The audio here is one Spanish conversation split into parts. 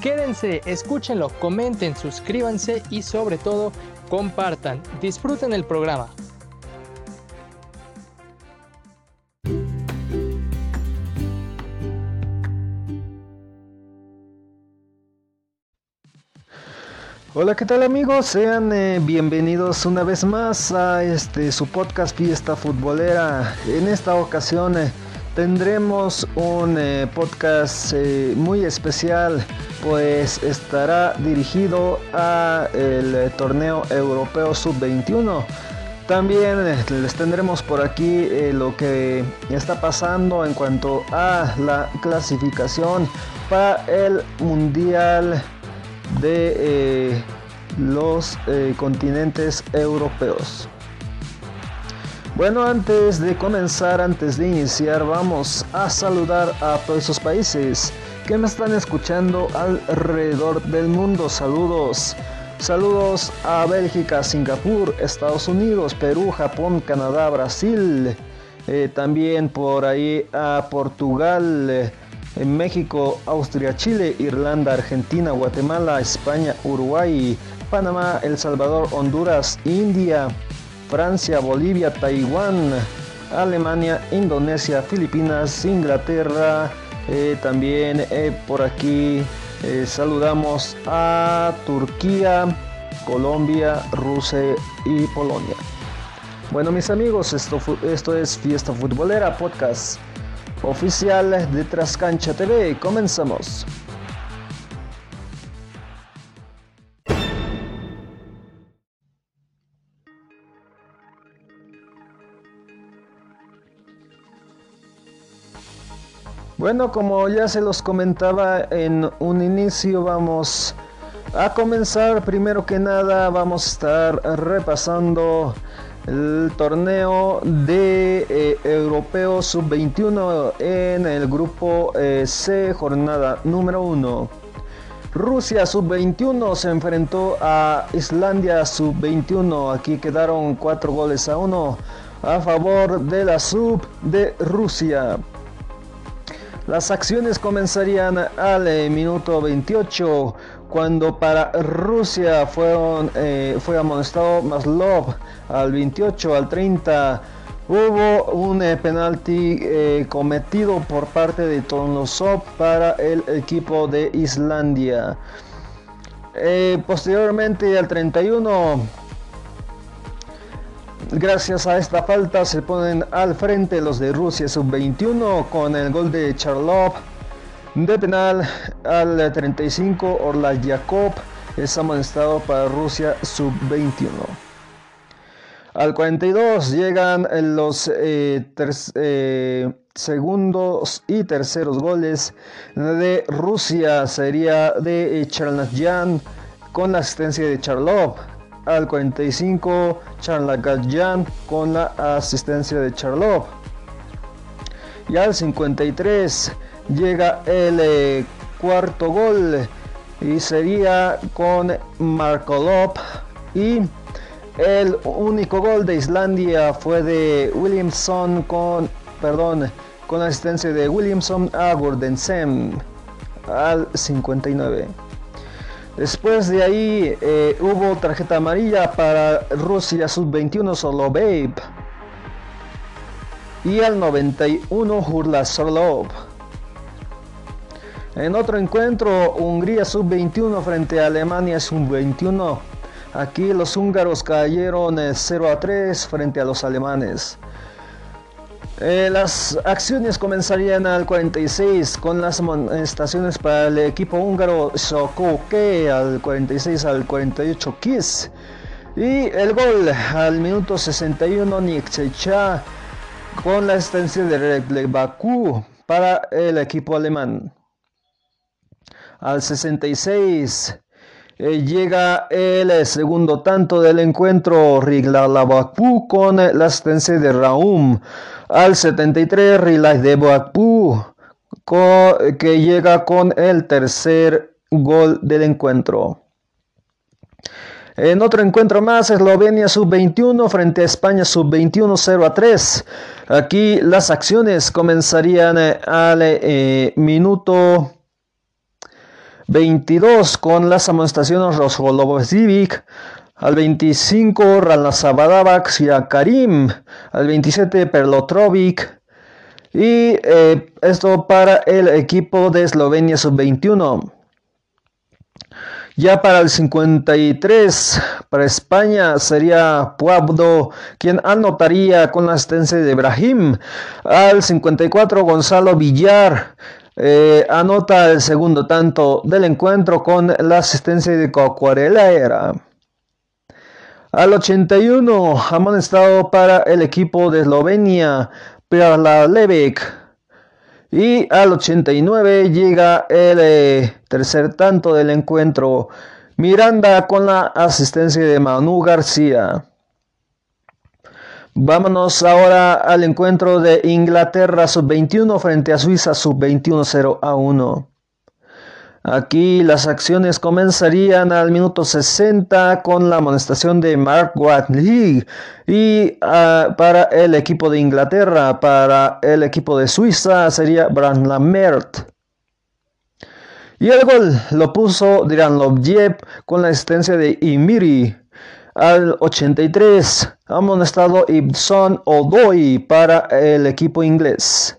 Quédense, escúchenlo, comenten, suscríbanse y sobre todo compartan. Disfruten el programa. Hola, ¿qué tal amigos? Sean eh, bienvenidos una vez más a este su podcast Fiesta Futbolera. En esta ocasión eh, tendremos un eh, podcast muy especial pues estará dirigido a el torneo europeo sub-21. También les tendremos por aquí lo que está pasando en cuanto a la clasificación para el mundial de eh, los eh, continentes europeos. Bueno, antes de comenzar, antes de iniciar, vamos a saludar a todos esos países que me están escuchando alrededor del mundo. Saludos. Saludos a Bélgica, Singapur, Estados Unidos, Perú, Japón, Canadá, Brasil. Eh, también por ahí a Portugal en México, Austria, Chile, Irlanda, Argentina, Guatemala, España, Uruguay, Panamá, El Salvador, Honduras, India, Francia, Bolivia, Taiwán, Alemania, Indonesia, Filipinas, Inglaterra, eh, también eh, por aquí eh, saludamos a Turquía, Colombia, Rusia y Polonia. Bueno mis amigos, esto, esto es Fiesta Futbolera Podcast oficial de Trascancha TV. Comenzamos. Bueno, como ya se los comentaba en un inicio, vamos a comenzar. Primero que nada, vamos a estar repasando el torneo de eh, Europeo Sub-21 en el grupo eh, C, jornada número 1. Rusia Sub-21 se enfrentó a Islandia Sub-21. Aquí quedaron 4 goles a 1 a favor de la Sub de Rusia. Las acciones comenzarían al eh, minuto 28 cuando para Rusia eh, fue amonestado Maslov al 28, al 30. Hubo un eh, penalti cometido por parte de Tornosov para el equipo de Islandia. posteriormente al 31, gracias a esta falta se ponen al frente los de Rusia sub-21 con el gol de Charlov de penal al 35, Orla es amonestado para Rusia sub-21. Al 42 llegan los eh, eh, segundos y terceros goles de Rusia. Sería de Charnasyan con la asistencia de Charlov. Al 45 Charlagayan con la asistencia de Charlov. Y al 53 llega el eh, cuarto gol y sería con Markolov y el único gol de Islandia fue de Williamson con perdón con la asistencia de Williamson a Gordensem al 59 Después de ahí eh, hubo tarjeta amarilla para Rusia sub-21 solo Babe. Y al 91 Hurla Sorlov. En otro encuentro, Hungría sub-21 frente a Alemania sub-21. Aquí los húngaros cayeron 0 eh, a 3 frente a los alemanes. Eh, las acciones comenzarían al 46 con las amonestaciones para el equipo húngaro Sokoke al 46 al 48 Kiss. Y el gol al minuto 61 Nikchecha con la asistencia de Baku para el equipo alemán. Al 66 eh, llega el eh, segundo tanto del encuentro Riglalabakpu con la asistencia de Raúm. Al 73 Rilay de Boakpu que llega con el tercer gol del encuentro. En otro encuentro más, Eslovenia sub-21 frente a España sub-21 0 a 3. Aquí las acciones comenzarían eh, al eh, minuto 22 con las amonestaciones Rosgolovovic. Al 25 Ralazabadavac Karim. Al 27 Perlotrovic. Y eh, esto para el equipo de Eslovenia sub-21. Ya para el 53, para España, sería Puabdo quien anotaría con la asistencia de Ibrahim. Al 54, Gonzalo Villar eh, anota el segundo tanto del encuentro con la asistencia de Cocuarela era. Al 81, amonestado para el equipo de Eslovenia, Levek. Y al 89 llega el eh, tercer tanto del encuentro. Miranda con la asistencia de Manu García. Vámonos ahora al encuentro de Inglaterra sub-21 frente a Suiza sub-21 0 a 1. Aquí las acciones comenzarían al minuto 60 con la amonestación de Mark Watley y uh, para el equipo de Inglaterra, para el equipo de Suiza sería Bran Lamert. Y el gol lo puso Diran Lovjev con la asistencia de Imiri. Al 83, amonestado Ibson Odoi para el equipo inglés.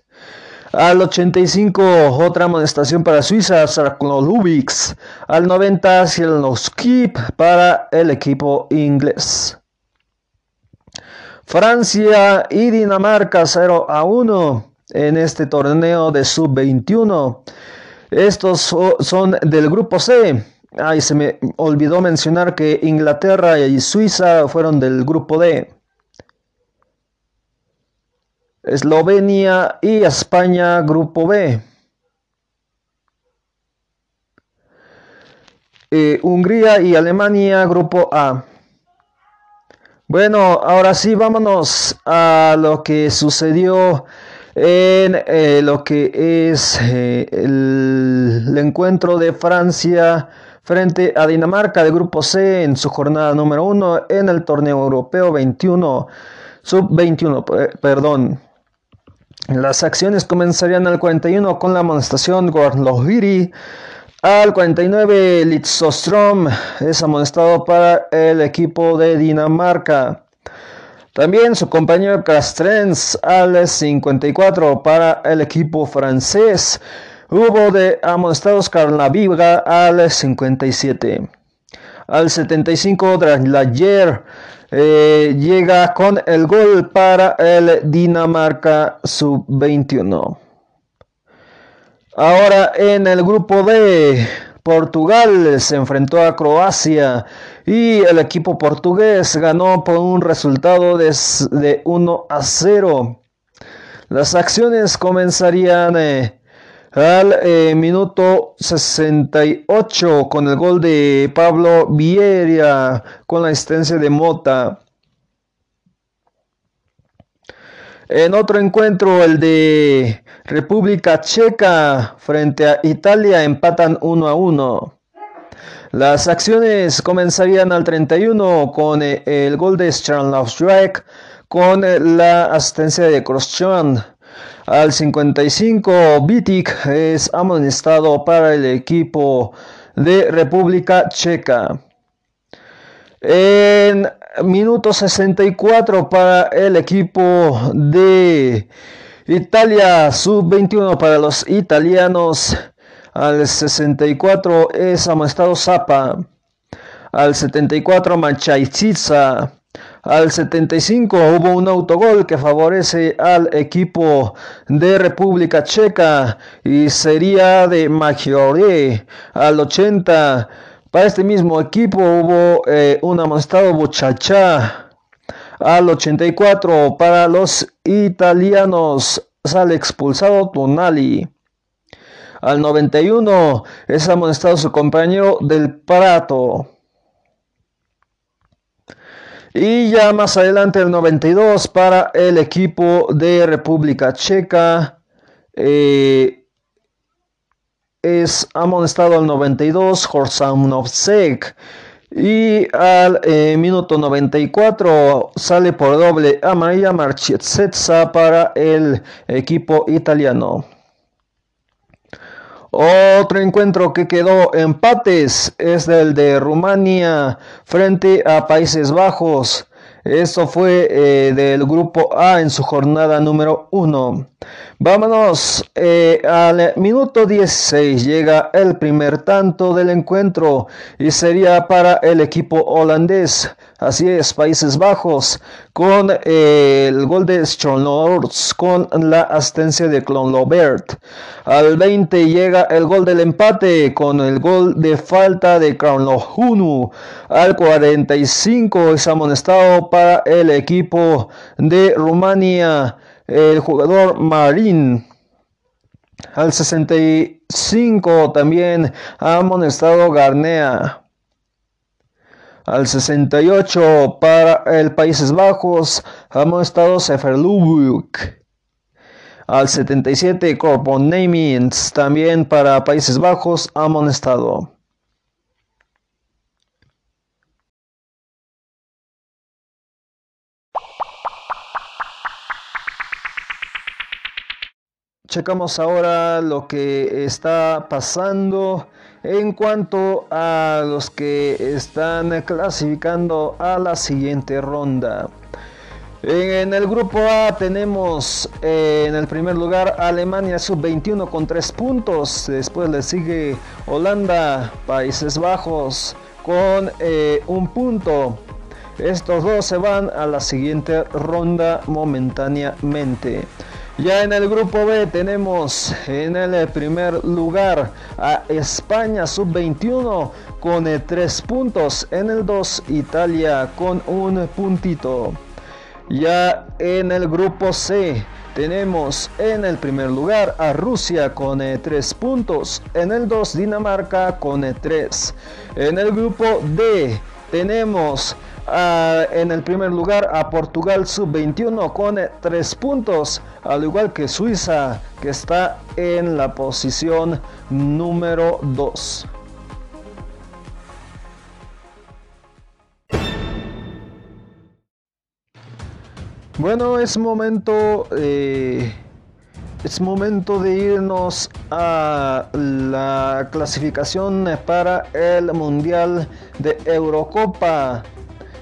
Al 85, otra amonestación para Suiza, Sarklolubix. Al 90, Skip para el equipo inglés. Francia y Dinamarca 0 a 1 en este torneo de sub-21. Estos son del grupo C. Ay, se me olvidó mencionar que Inglaterra y Suiza fueron del grupo D. Eslovenia y España, Grupo B. Eh, Hungría y Alemania, Grupo A. Bueno, ahora sí, vámonos a lo que sucedió en eh, lo que es eh, el, encuentro de Francia frente a Dinamarca de Grupo C en su jornada número 1 en el torneo europeo 21, sub 21, perdón. Las acciones comenzarían al 41 con la amonestación Gorlohiri. Al 49 Litzostrom es amonestado para el equipo de Dinamarca. También su compañero Castrens al 54 para el equipo francés. Hubo de amonestados Carnaviga al 57. Al 75 Draslayer eh, llega con el gol para el Dinamarca sub-21. Ahora en el grupo D, Portugal se enfrentó a Croacia y el equipo portugués ganó por un resultado de, de 1 a 0. Las acciones comenzarían eh, al eh, minuto 68 con el gol de Pablo Vieria con la asistencia de Mota. En otro encuentro, el de República Checa frente a Italia empatan 1 a 1. Las acciones comenzarían al 31 con eh, el gol de Strike con eh, la asistencia de Crosschan. Al 55, Vitic es amonestado para el equipo de República Checa. En minuto 64 para el equipo de Italia, sub-21 para los italianos. Al 64 es amonestado Zapa. Al 74 Manchaiziza. Al 75 hubo un autogol que favorece al equipo de República Checa y sería de Maggiore. Al 80 para este mismo equipo hubo eh, un amonestado Buchacha. Al 84 para los italianos sale expulsado Tonali. Al 91 es amonestado su compañero del Prato. Y ya más adelante el 92 para el equipo de República Checa. Eh, es amonestado al 92 Horsamovsek. Y al eh, minuto 94 sale por doble amarilla Marchetzetsa para el equipo italiano. Otro encuentro que quedó empates es el de Rumania frente a Países Bajos. Esto fue eh, del grupo A en su jornada número 1. Vámonos eh, al minuto 16. Llega el primer tanto del encuentro y sería para el equipo holandés. Así es, Países Bajos, con eh, el gol de Schonlords, con la asistencia de Klonlobert. Al 20 llega el gol del empate, con el gol de falta de Kronlohunu. Al 45 es amonestado para el equipo de Rumania, el jugador Marín. Al 65 también ha amonestado Garnea al 68 para el Países Bajos, estado Seferlubuk. Al 77 Corponaments, también para Países Bajos, amonestado. Checamos ahora lo que está pasando en cuanto a los que están clasificando a la siguiente ronda. En el grupo A tenemos eh, en el primer lugar Alemania sub-21 con 3 puntos. Después le sigue Holanda, Países Bajos con eh, un punto. Estos dos se van a la siguiente ronda momentáneamente. Ya en el grupo B tenemos en el primer lugar a España sub-21 con 3 puntos. En el 2 Italia con un puntito. Ya en el grupo C tenemos en el primer lugar a Rusia con 3 puntos. En el 2 Dinamarca con 3. En el grupo D tenemos en el primer lugar a Portugal sub-21 con 3 puntos, al igual que Suiza que está en la posición número 2. Bueno, es momento, eh, es momento de irnos a la clasificación para el Mundial de Eurocopa.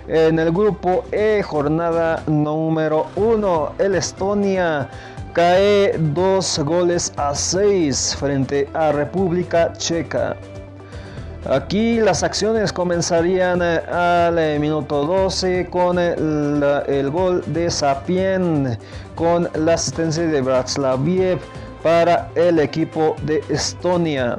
En el grupo E, jornada número 1, el Estonia cae dos goles a 6 frente a República Checa. Aquí las acciones comenzarían eh, al eh, minuto 12 con el, el, gol de Sapien, con la asistencia de Bratslaviev para el equipo de Estonia.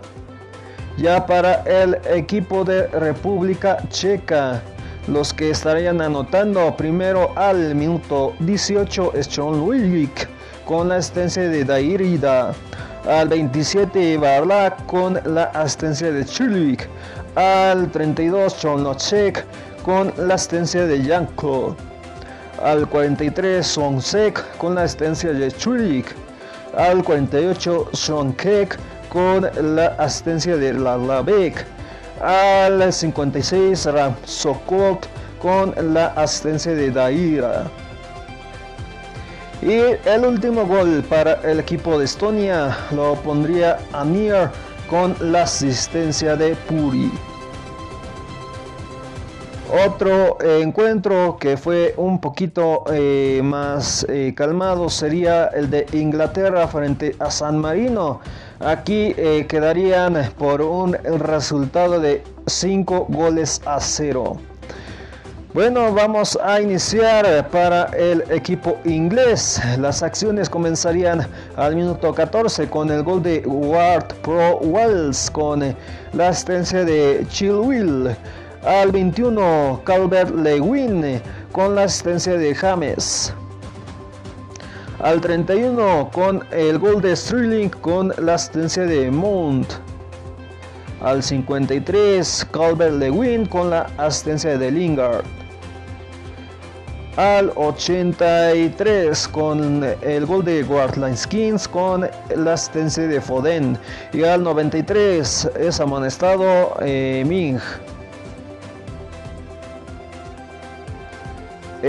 Ya para el equipo de República Checa, los que estarían anotando primero al minuto 18 es John Wilwick con la asistencia de Dairida. Al 27 Barlak con la asistencia de Chilwick. Al 32 Chonocek con la asistencia de Yanko. Al 43 Sonsek con la asistencia de Chilwick. Al 48 Kek con la asistencia de Lalabek al 56 Ramsokot con la asistencia de Daira. Y el último gol para el equipo de Estonia lo pondría Amir con la asistencia de Puri. Otro encuentro que fue un poquito eh, más eh, calmado sería el de Inglaterra frente a San Marino. Aquí eh, quedarían por un resultado de 5 goles a 0. Bueno, vamos a iniciar para el equipo inglés. Las acciones comenzarían al minuto 14 con el gol de Ward Pro Wells con la asistencia de Chilwell. Al 21 Calvert Lewin con la asistencia de James. Al 31 con el gol de Sterling con la asistencia de Mount. Al 53 Calvert Lewin con la asistencia de Lingard. Al 83 con el gol de Skins con la asistencia de Foden. Y al 93 es amonestado eh, Ming.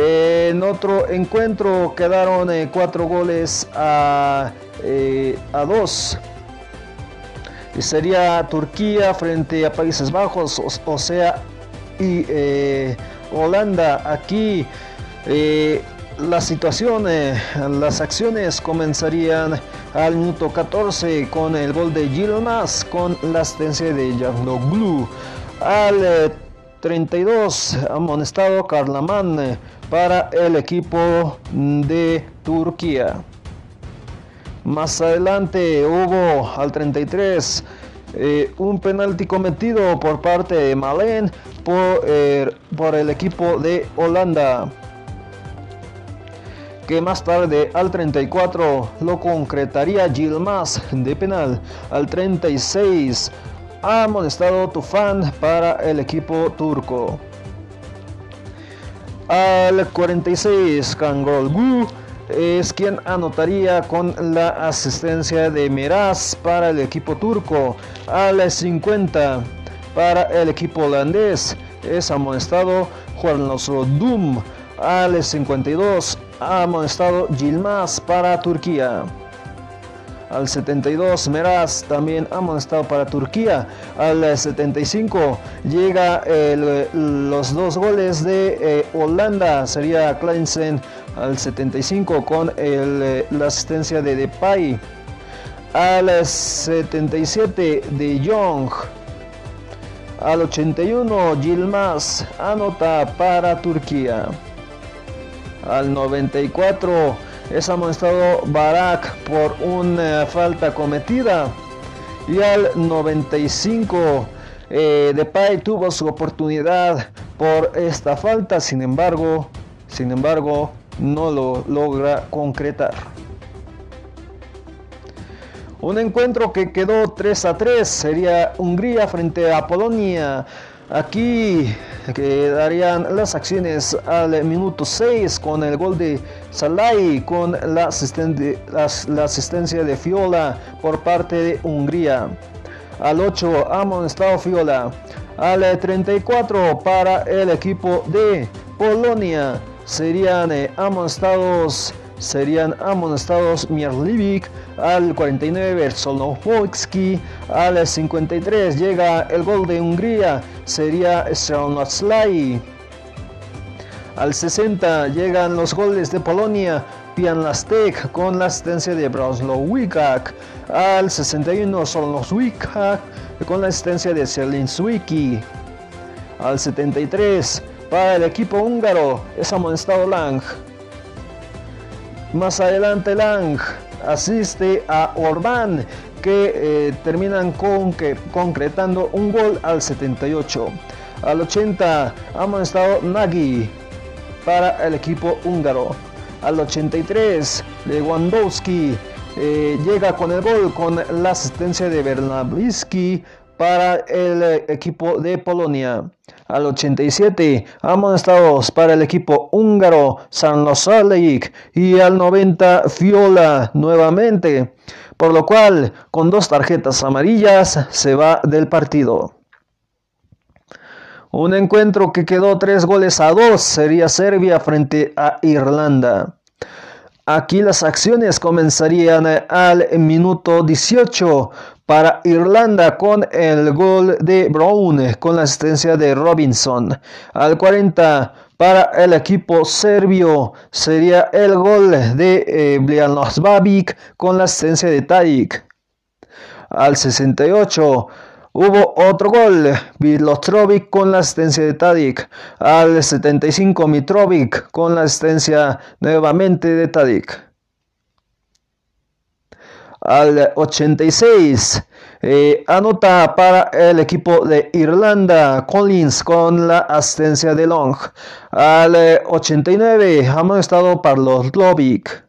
En otro encuentro quedaron eh, cuatro goles a, eh, a dos. Sería Turquía frente a Países Bajos, o, sea, y eh, Holanda. Aquí la situación, las acciones comenzarían al minuto 14 con el gol de Gilmas con la asistencia de Blue Al 32 amonestado Karlaman para el equipo de Turquía. Más adelante hubo al 33 eh, un penalti cometido por parte de Malen por, eh, por el equipo de Holanda que más tarde al 34 lo concretaría Gilmas de penal. Al 36 ha amonestado Tufan para el equipo turco. Al 46, Kangol es quien anotaría con la asistencia de Miraz para el equipo turco. Al 50, para el equipo holandés, es amonestado Juan Dum. Al 52, ha amonestado Gilmas para Turquía. Al 72 Meraz también amonestado para Turquía. Al 75 llega los dos goles de eh, Holanda. Sería Kleinsen al 75 con la asistencia de Depay. Al 77 de Jong. Al 81 Gilmas anota para Turquía. Al 94 es amonestado Barak por una falta cometida. Y al 95 eh, Depay tuvo su oportunidad por esta falta, sin embargo, sin embargo, no lo logra concretar. Un encuentro que quedó 3 a 3 sería Hungría frente a Polonia. Aquí quedarían las acciones al minuto 6 con el gol de Salai con la, asistencia de Fiola por parte de Hungría. Al 8 amonestado Fiola. Al 34 para el equipo de Polonia serían eh, amonestados serían amonestados Mierlivik al 49 Solnowski al 53 llega el gol de Hungría sería Strelnotslai al 60 llegan los goles de Polonia Pian Lastek con la asistencia de Wikak al 61 Wikak con la asistencia de Zielinski al 73 para el equipo húngaro es amonestado Lang más adelante Lang asiste a Orbán que eh, terminan concretando un gol al 78. Al 80 ha amonestado Nagy para el equipo húngaro. Al 83 Lewandowski eh, llega con el gol con la asistencia de Bernabisky para el eh, equipo de Polonia. Al 87, amonestados para el equipo húngaro San Losalik y al 90 Fiola nuevamente, por lo cual con dos tarjetas amarillas se va del partido. Un encuentro que quedó tres goles a dos sería Serbia frente a Irlanda. Aquí las acciones comenzarían al minuto 18 para Irlanda con el gol de Brown con la asistencia de Robinson. Al 40 para el equipo serbio sería el gol de eh, con la asistencia de Tadic. Al 68 Hubo otro gol, Vilostrovic con la asistencia de Tadic. Al 75 Mitrovic con la asistencia nuevamente de Tadic. Al 86 eh, anota para el equipo de Irlanda Collins con la asistencia de Long. Al 89 ha estado para los Lovic.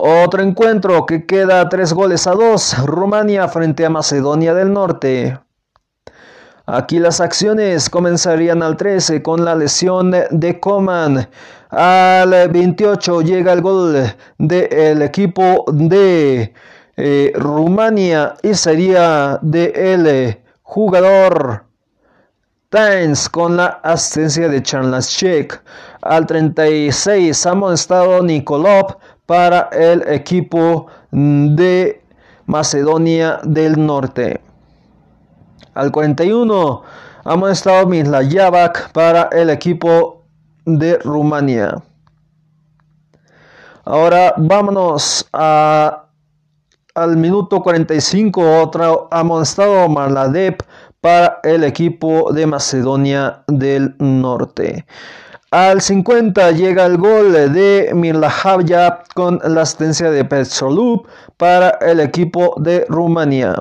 Otro encuentro que queda tres goles a dos. Rumania frente a Macedonia del Norte. Aquí las acciones comenzarían al 13 con la lesión de Coman. Al 28 llega el gol del equipo de eh, Rumania y sería de el jugador Times con la asistencia de Charles. Al 36 ha amonestado Nikolov para el equipo de Macedonia del Norte. Al 41 ha amonestado Mislayavac para el equipo de Rumania. Ahora vámonos a, al minuto 45. Otro amonestado Marladev para el equipo de Macedonia del Norte. Al 50 llega el gol de Mirlahavya con la asistencia de Petrolup para el equipo de Rumanía.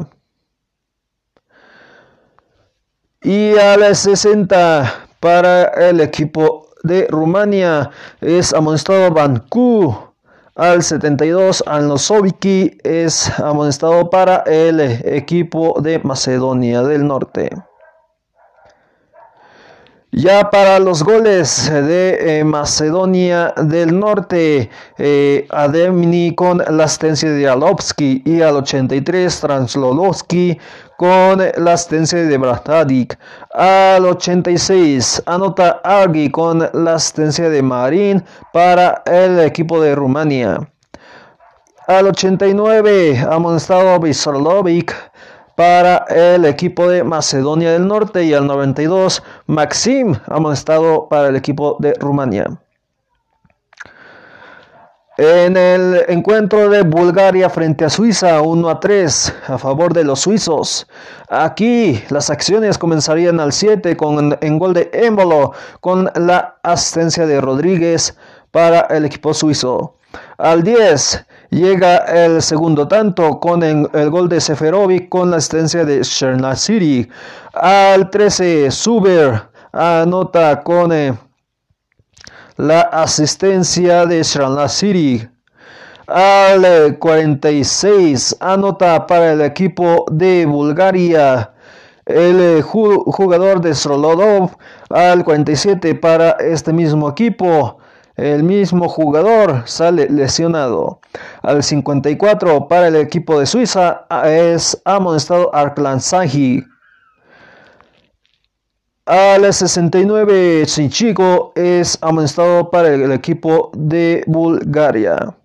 Y al 60 para el equipo de Rumania es amonestado Bancu al 72, Alnosoviki es amonestado para el equipo de Macedonia del Norte. Ya para los goles de eh, Macedonia del Norte, eh, Ademni con la asistencia de Alovsky y al 83 Translolovsky con la asistencia de Bratadik. Al 86 anota Argi con la asistencia de Marin para el equipo de Rumania. Al 89 amonestado Visolovic para el equipo de Macedonia del Norte y al 92 Maxim amonestado para el equipo de Rumania. En el encuentro de Bulgaria frente a Suiza, 1 a 3 a favor de los suizos. Aquí las acciones comenzarían al 7 con en gol de Embolo con la asistencia de Rodríguez para el equipo suizo. Al 10 llega el segundo tanto con el, gol de Seferovic con la asistencia de City. Al 13 Suber anota con eh, la asistencia de City. Al 46 anota para el equipo de Bulgaria el eh, jugador de Srolodov al 47 para este mismo equipo el mismo jugador sale lesionado. Al 54 para el equipo de Suiza es amonestado Arklan. Al 69 Sinchigo es amonestado para el equipo de Bulgaria.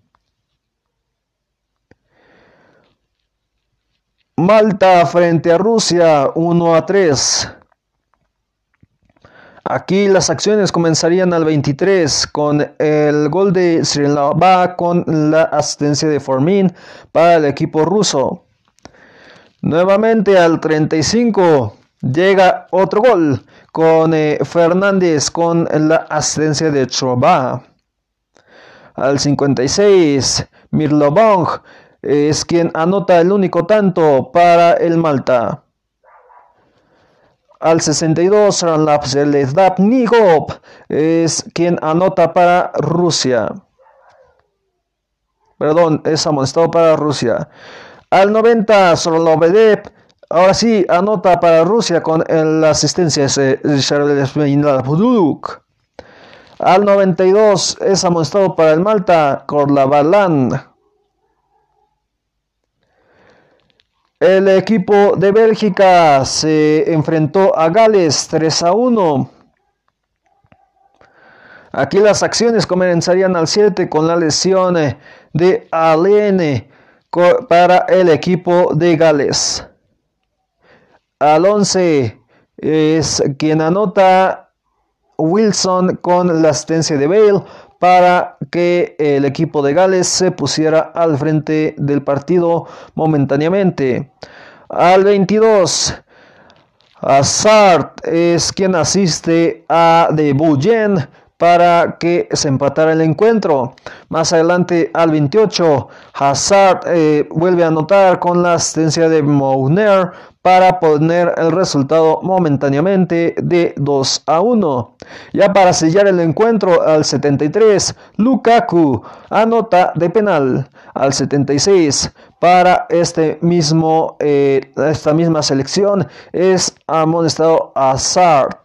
Malta frente a Rusia 1 a 3. Aquí las acciones comenzarían al 23 con el gol de Srilava con la asistencia de Formin para el equipo ruso. Nuevamente al 35 llega otro gol con eh, Fernández con la asistencia de Troba. Al 56 Mirlovong es quien anota el único tanto para el Malta. Al 62, Nigop es quien anota para Rusia. Perdón, es amonestado para Rusia. Al 90, Solovedev, ahora sí, anota para Rusia con la asistencia de Al 92 es amonestado para el Malta, Korlabalan. El equipo de Bélgica se enfrentó a Gales 3 a 1. Aquí las acciones comenzarían al 7 con la lesión de Alene para el equipo de Gales. Al 11 es quien anota Wilson con la asistencia de Bale para que el equipo de Gales se pusiera al frente del partido momentáneamente. Al 22, Hazard es quien asiste a De Bouyen para que se empatara el encuentro. Más adelante al 28, Hazard eh, vuelve a anotar con la asistencia de Mouner para poner el resultado momentáneamente de 2 a 1. Ya para sellar el encuentro al 73, Lukaku anota de penal. Al 76, para este mismo, eh, esta misma selección es amonestado Hazard.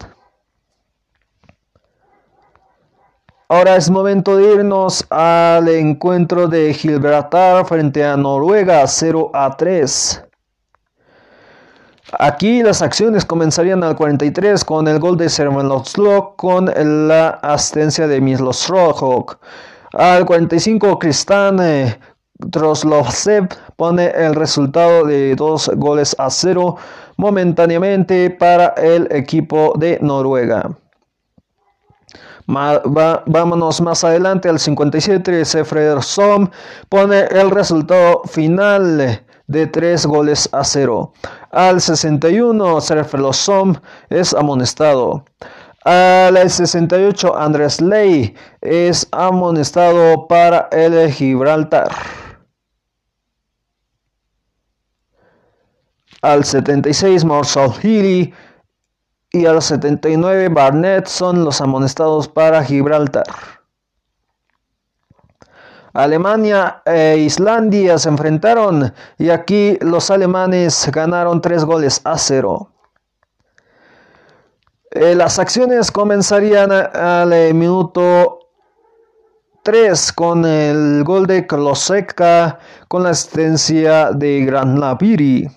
Ahora es momento de irnos al encuentro de Gibraltar frente a Noruega 0 a 3. Aquí las acciones comenzarían al 43 con el gol de Sermenovslok con la asistencia de Mislosrojok. Al 45 Kristan eh, Troslovsev pone el resultado de dos goles a cero momentáneamente para el equipo de Noruega vámonos más adelante al 57. Som pone el resultado final de 3 goles a 0. Al 61, Som es amonestado. Al 68, Andrés Ley es amonestado para el Gibraltar. Al 76, Marshall Healy y a los 79 Barnett son los amonestados para Gibraltar. Alemania e Islandia se enfrentaron y aquí los alemanes ganaron 3 goles a 0. Eh, las acciones comenzarían al eh, minuto 3 con el gol de Kloseka con la asistencia de Granlaviri.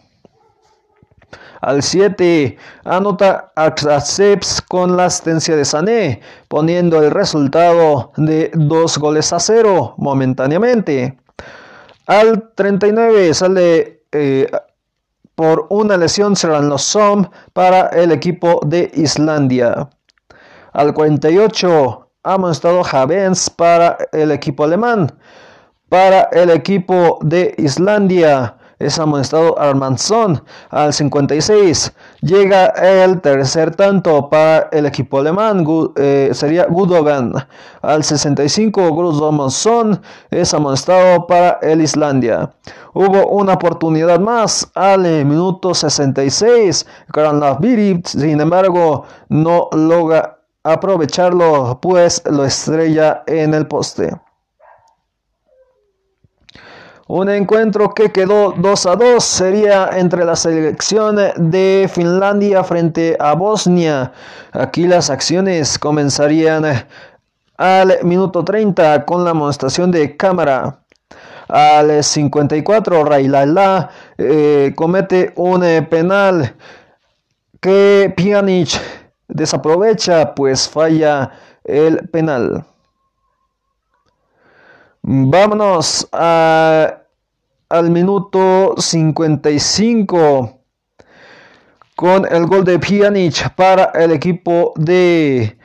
Al 7 anota Aksaseps con la asistencia de Sané, poniendo el resultado de 2 goles a 0 momentáneamente. Al 39 sale eh, por una lesión Som para el equipo de Islandia. Al 48 ha mostrado Javens para el equipo alemán. Para el equipo de Islandia es amonestado Armanson al 56. Llega el tercer tanto para el equipo alemán, eh, sería Gudogan. Al 65, Grusdomonson es amonestado para el Islandia. Hubo una oportunidad más al minuto 66. Granlaviri, sin embargo, no logra aprovecharlo, pues lo estrella en el poste. Un encuentro que quedó 2 a 2 sería entre la selección de Finlandia frente a Bosnia. Aquí las acciones comenzarían al minuto 30 con la amonestación de cámara. Al 54 Railala eh, comete un eh, penal que Pjanic desaprovecha pues falla el penal. Vámonos a al minuto 55 con el gol de Pjanic para el equipo de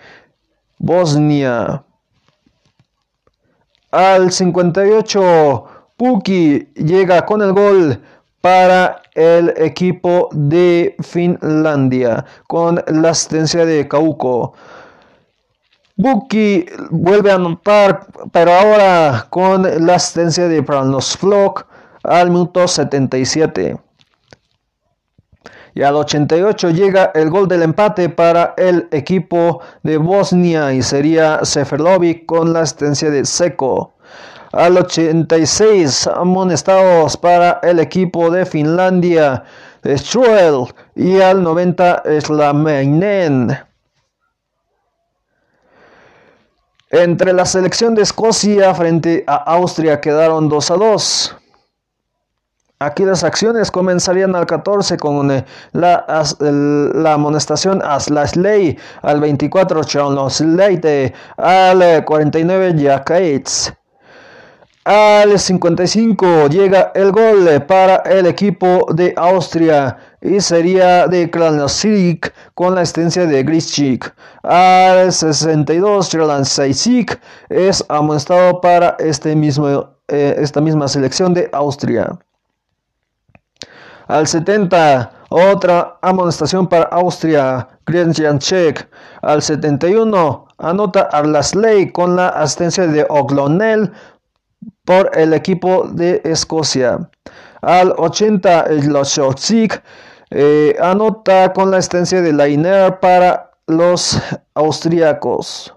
Bosnia. Al 58 Puki llega con el gol para el equipo de Finlandia con la asistencia de Kauko. Buki vuelve a anotar, pero ahora con la asistencia de Flock al minuto 77. Y al 88 llega el gol del empate para el equipo de Bosnia y sería Seferovic con la asistencia de Seco. Al 86 amonestados para el equipo de Finlandia, Struel. Y al 90 Slamainen. Entre la selección de Escocia frente a Austria quedaron 2 a 2. Aquí las acciones comenzarían al 14 con eh, la, la amonestación a Slash al 24 Leite, al 49 Jack Al 55 llega el gol para el equipo de Austria y sería de Kranosic con la asistencia de Grischik. Al 62 Seisik es amonestado para este mismo, eh, esta misma selección de Austria. Al 70, otra amonestación para Austria, Check. Al 71, anota Arlasley con la asistencia de O'Connell por el equipo de Escocia. Al 80, los eh, anota con la asistencia de Lainer para los austríacos.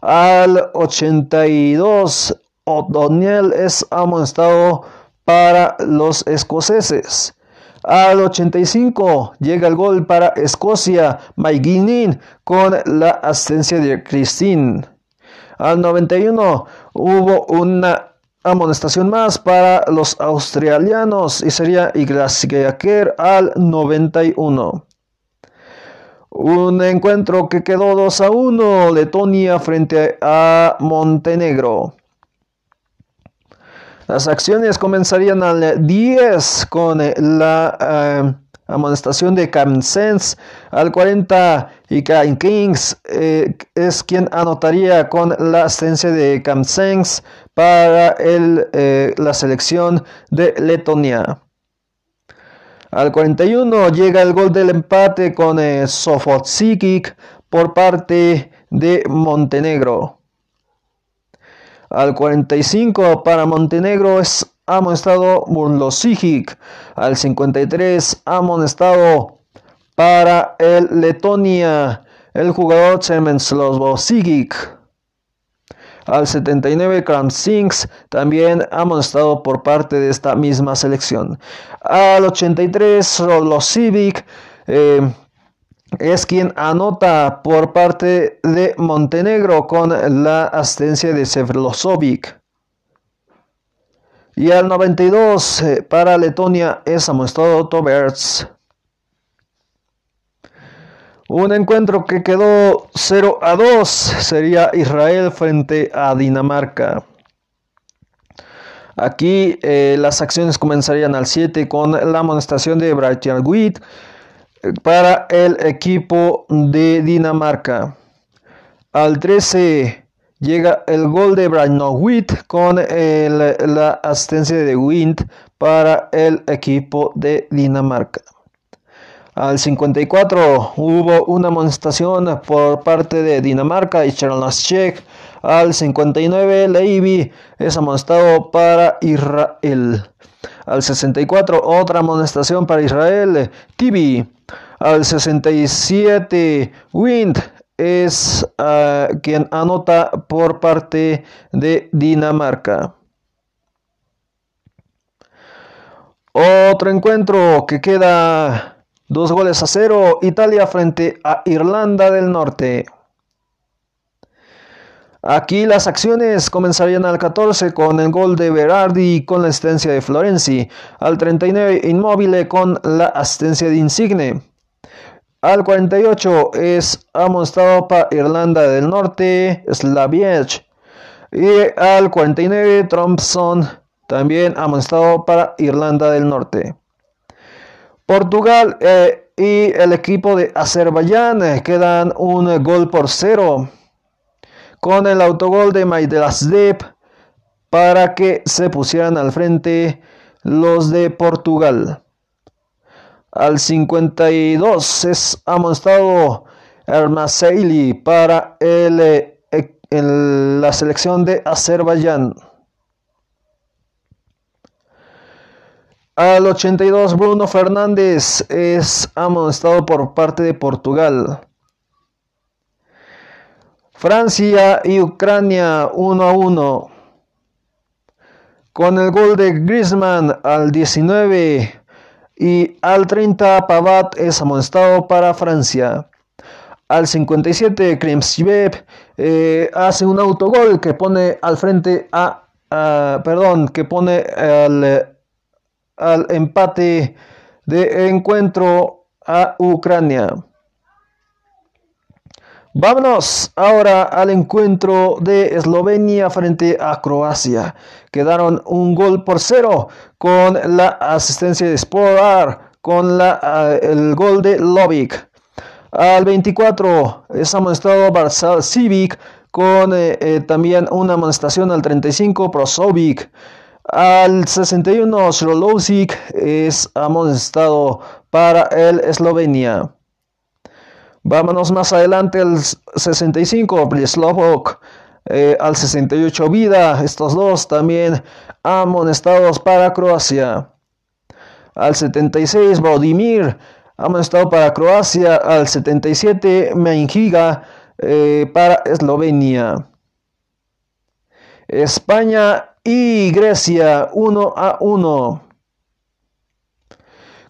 Al 82, O'Donnell es amonestado para los escoceses. Al 85 llega el gol para Escocia, Mike con la asistencia de Christine. Al 91 hubo una amonestación más para los australianos y sería Iglesiaker al 91. Un encuentro que quedó 2 a 1, Letonia frente a Montenegro. Las acciones comenzarían al 10 con la eh, amonestación de Camsens al 40 y Kings eh, es quien anotaría con la asistencia de Camsens para el, la selección de Letonia. Al 41 llega el gol del empate con eh, por parte de Montenegro. Al 45 para Montenegro es amonestado Burlosijic. Al 53 amonestado para el Letonia el jugador Sigic. Al 79 Kramsinks también amonestado por parte de esta misma selección. Al 83 Rolosivic eh, es quien anota por parte de Montenegro con la asistencia de Sevlosovic. Y al 92 eh, para Letonia es amonestado Toberts. Un encuentro que quedó 0 a 2 sería Israel frente a Dinamarca. Aquí eh, las acciones comenzarían al 7 con la amonestación de Brighton Witt para el equipo de Dinamarca. Al 13 llega el gol de Witt con la asistencia de Wind para el equipo de Dinamarca. Al 54 hubo una amonestación por parte de Dinamarca y Check. Al 59 Levy es amonestado para Israel. Al 64 otra amonestación para Israel. Tibi al 67, Wind es ah, quien anota por parte de Dinamarca. Otro encuentro que queda dos goles a cero, Italia frente a Irlanda del Norte. Aquí las acciones comenzarían al 14 con el gol de Berardi con la asistencia de Florenzi, al 39 Inmóvil con la asistencia de Insigne. Al 48 es amonestado para Irlanda del Norte, Slaviech. Y al 49 Thompson también amonestado para Irlanda del Norte. Portugal eh, y el equipo de Azerbaiyán eh, quedan un gol por cero con el autogol de Maidelasdep para que se pusieran al frente los de Portugal. Al 52 es amonestado Hermaseili para eh, la selección de Azerbaiyán. Al 82 Bruno Fernández es amonestado por parte de Portugal. Francia y Ucrania 1 a 1. Con el gol de Griezmann al 19 y al 30 Pavat es amonestado para Francia. Al 57 Kremsiev eh, hace un autogol que pone al frente a, perdón, que pone al, al empate de encuentro a Ucrania. Vámonos ahora al encuentro de Eslovenia frente a Croacia. Quedaron un gol por cero con la asistencia de Sporar, con la, eh, el gol de Lovic. Al 24 es amonestado Barzal Civic con eh, eh, también una amonestación al 35 Prosovic. Al 61 Srolosic es amonestado para el Eslovenia. Vámonos más adelante al 65, Brislovok. Eh, al 68 Vida, estos dos también amonestados para Croacia. Al 76 Vladimir, amonestado para Croacia. Al 77 Menjiga eh, para Eslovenia. España y Grecia 1 a 1.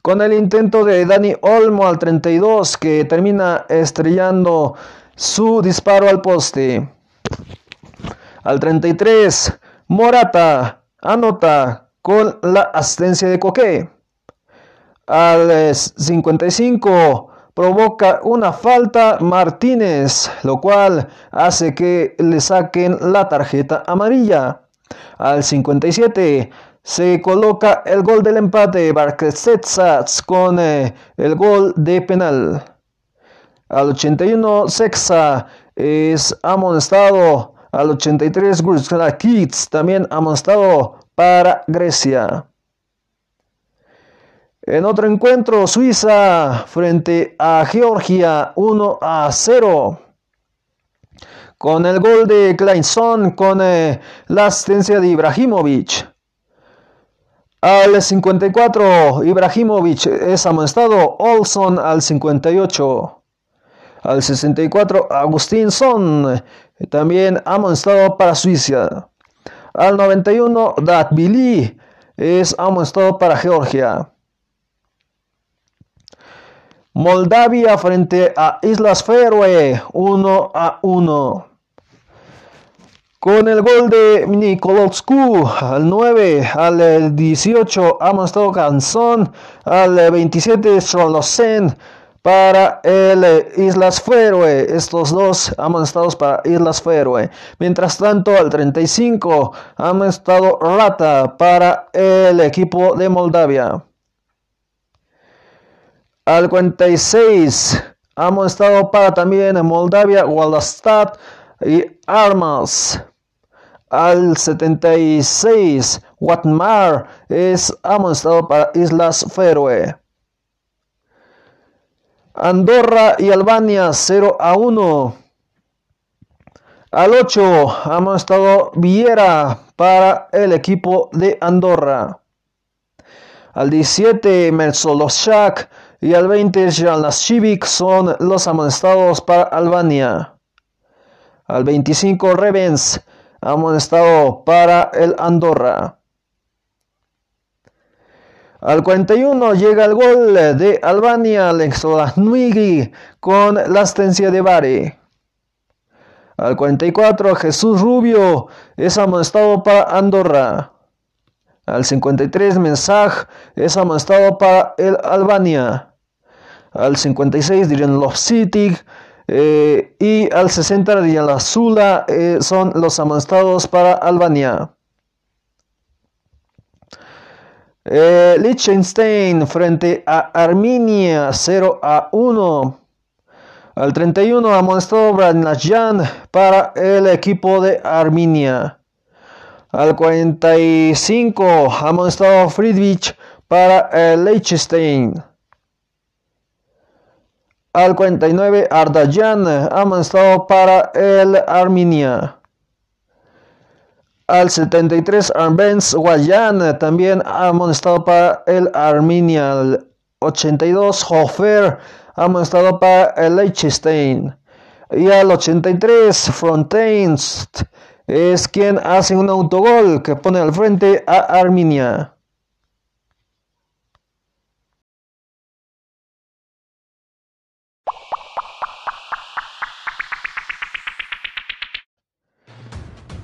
Con el intento de Dani Olmo al 32 que termina estrellando su disparo al poste. Al 33, Morata anota con la asistencia de Coque. Al 55, provoca una falta Martínez, lo cual hace que le saquen la tarjeta amarilla. Al 57 se coloca el gol del empate Barquesetsats con eh, el gol de penal. Al 81 Sexa es amonestado. Al 83 Kids también amonestado para Grecia. En otro encuentro, Suiza frente a Georgia 1 a 0. Con el gol de Kleinson con eh, la asistencia de Ibrahimovic. Al 54, Ibrahimovic es amonestado. Olson al 58. Al 64, Agustinson también amonestado para Suiza. Al 91, Datvili es amonestado para Georgia. Moldavia frente a Islas Feroe 1 a 1. Con el gol de Nikolovsku al 9, al 18 amonestado Canzón, al 27 Strolosen para el Islas Feroe, estos dos amonestados para Islas Feroe. Mientras tanto, al 35 amonestado Rata para el equipo de Moldavia. Al 46 hemos estado para también Moldavia, Wallstadt y Armas. Al 76 Watmar es estado para Islas Feroe. Andorra y Albania 0 a 1. Al 8 hemos estado Viera para el equipo de Andorra. Al 17 Merzoloshak y al 20 Civic son los amonestados para Albania. Al 25 Revens amonestado para el Andorra. Al 41 llega el gol de Albania, Nuigi con la asistencia de Bari. Al 44 Jesús Rubio es amonestado para Andorra. Al 53 Mensaj es amonestado para el Albania al 56 dirían los City eh, y al 60 dirían la Sula eh, son los amonestados para Albania. Eh, Liechtenstein frente a Armenia 0 a 1. Al 31 amonestado Bradnajan para el equipo de Armenia. Al 45 amonestado Friedrich para Liechtenstein. Al 49 Ardayan amonestado para el Arminia. Al 73 Arbenz Guayan también amonestado para el Arminia. Al 82 Hofer amonestado para el Liechtenstein. Y al 83 Frontains es quien hace un autogol que pone al frente a Arminia.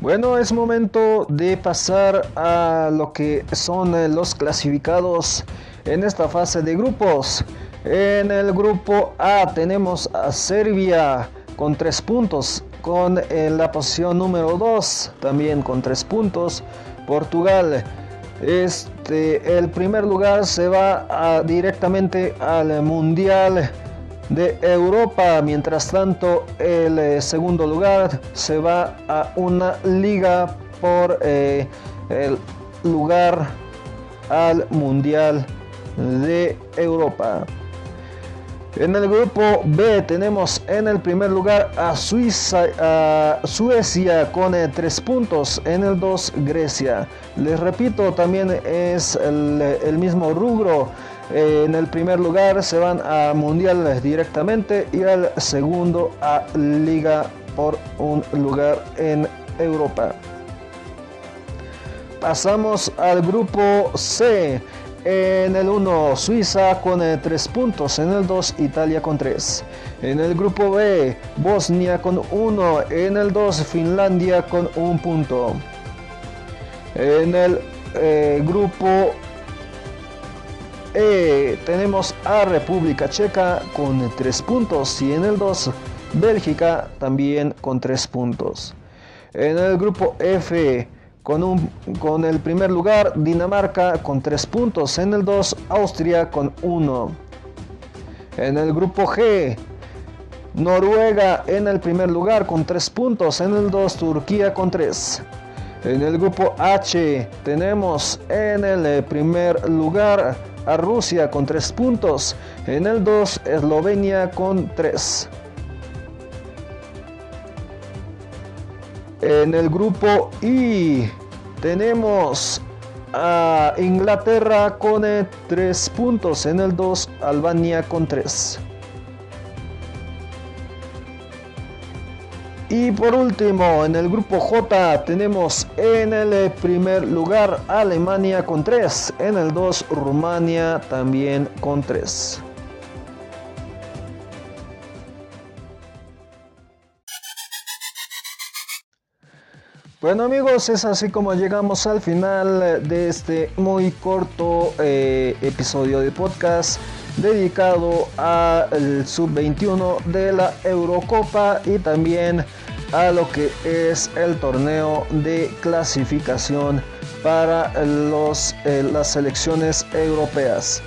Bueno, es momento de pasar a lo que son eh, los clasificados en esta fase de grupos. En el grupo A tenemos a Serbia con 3 puntos, con la posición número 2 también con 3 puntos. Portugal, este, el primer lugar se va directamente al Mundial de Europa. Mientras tanto, el eh, segundo lugar se va a una liga por eh, el lugar al Mundial de Europa. En el grupo B tenemos en el primer lugar a, Suiza, a Suecia con 3 eh, puntos. En el 2 Grecia. Les repito, también es el, mismo rubro. Eh, en el primer lugar se van a Mundial directamente y al segundo a Liga por un lugar en Europa. Pasamos al grupo C. En el 1, Suiza con 3 eh, puntos. En el 2, Italia con 3. En el grupo B, Bosnia con 1. En el 2, Finlandia con 1 punto. En el eh, grupo E tenemos a República Checa con 3 puntos. Y en el 2, Bélgica también con 3 puntos. En el grupo F, con, un, con el primer lugar Dinamarca con 3 puntos, en el 2 Austria con 1. En el grupo G, Noruega en el primer lugar con 3 puntos, en el 2 Turquía con 3. En el grupo H tenemos en el primer lugar a Rusia con 3 puntos, en el 2 Eslovenia con 3. En el grupo I tenemos a Inglaterra con 3 eh, puntos. En el 2 Albania con 3. Y por último, en el grupo J tenemos en el primer lugar Alemania con 3, en el 2 Rumania también con 3. Bueno amigos, es así como llegamos al final de este muy corto eh, episodio de podcast dedicado al sub-21 de la Eurocopa y también a lo que es el torneo de clasificación para los, eh, las selecciones europeas.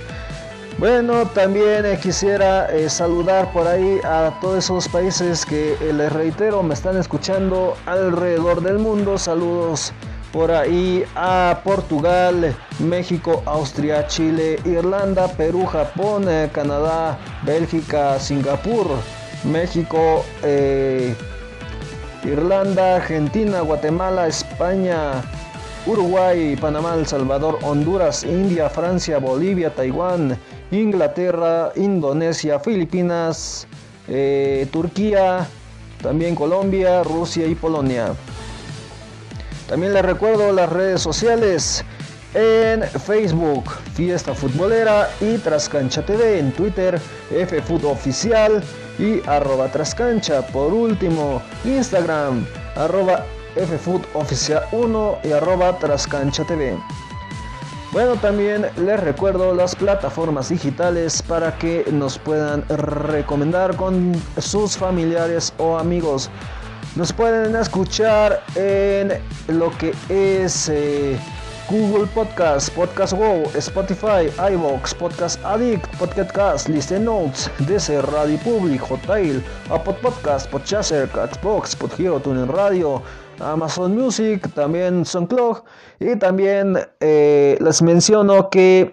Bueno, también eh, quisiera eh, saludar por ahí a todos esos países que les reitero me están escuchando alrededor del mundo. Saludos por ahí a Portugal, México, Austria, Chile, Irlanda, Perú, Japón, Canadá, Bélgica, Singapur, México, Irlanda, Argentina, Guatemala, España, Uruguay, Panamá, El Salvador, Honduras, India, Francia, Bolivia, Taiwán, Inglaterra, Indonesia, Filipinas, eh, Turquía, también Colombia, Rusia y Polonia. También les recuerdo las redes sociales en Facebook, Fiesta Futbolera y Trascancha TV, en Twitter, FFood Oficial y arroba Trascancha. Por último, Instagram, arroba FFood Oficial 1 y arroba Trascancha TV. Bueno, también les recuerdo las plataformas digitales para que nos puedan recomendar con sus familiares o amigos. Nos pueden escuchar en lo que es eh, Google Podcast, Podcast Go, Spotify, iVoox, Podcast Addict, Podcast Cast, Listen Notes, DC Radio Public, Hotel, Apple Podcast, Podchaser, Xbox, Podhero, TuneIn Radio, Amazon Music, también SoundCloud y también eh, les menciono que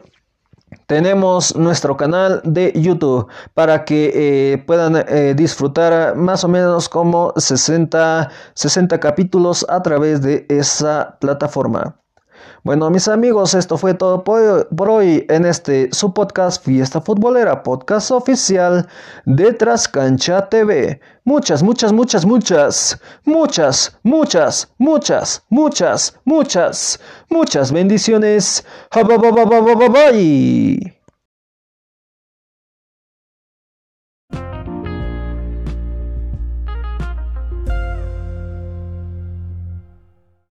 tenemos nuestro canal de YouTube para que eh, puedan eh, disfrutar más o menos como 60, 60 capítulos a través de esa plataforma. Bueno, mis amigos, esto fue todo por hoy en este su podcast Fiesta Futbolera, podcast oficial de Trascancha TV. Muchas, muchas, muchas, muchas, muchas, muchas, muchas, muchas, muchas, muchas bendiciones. Bye.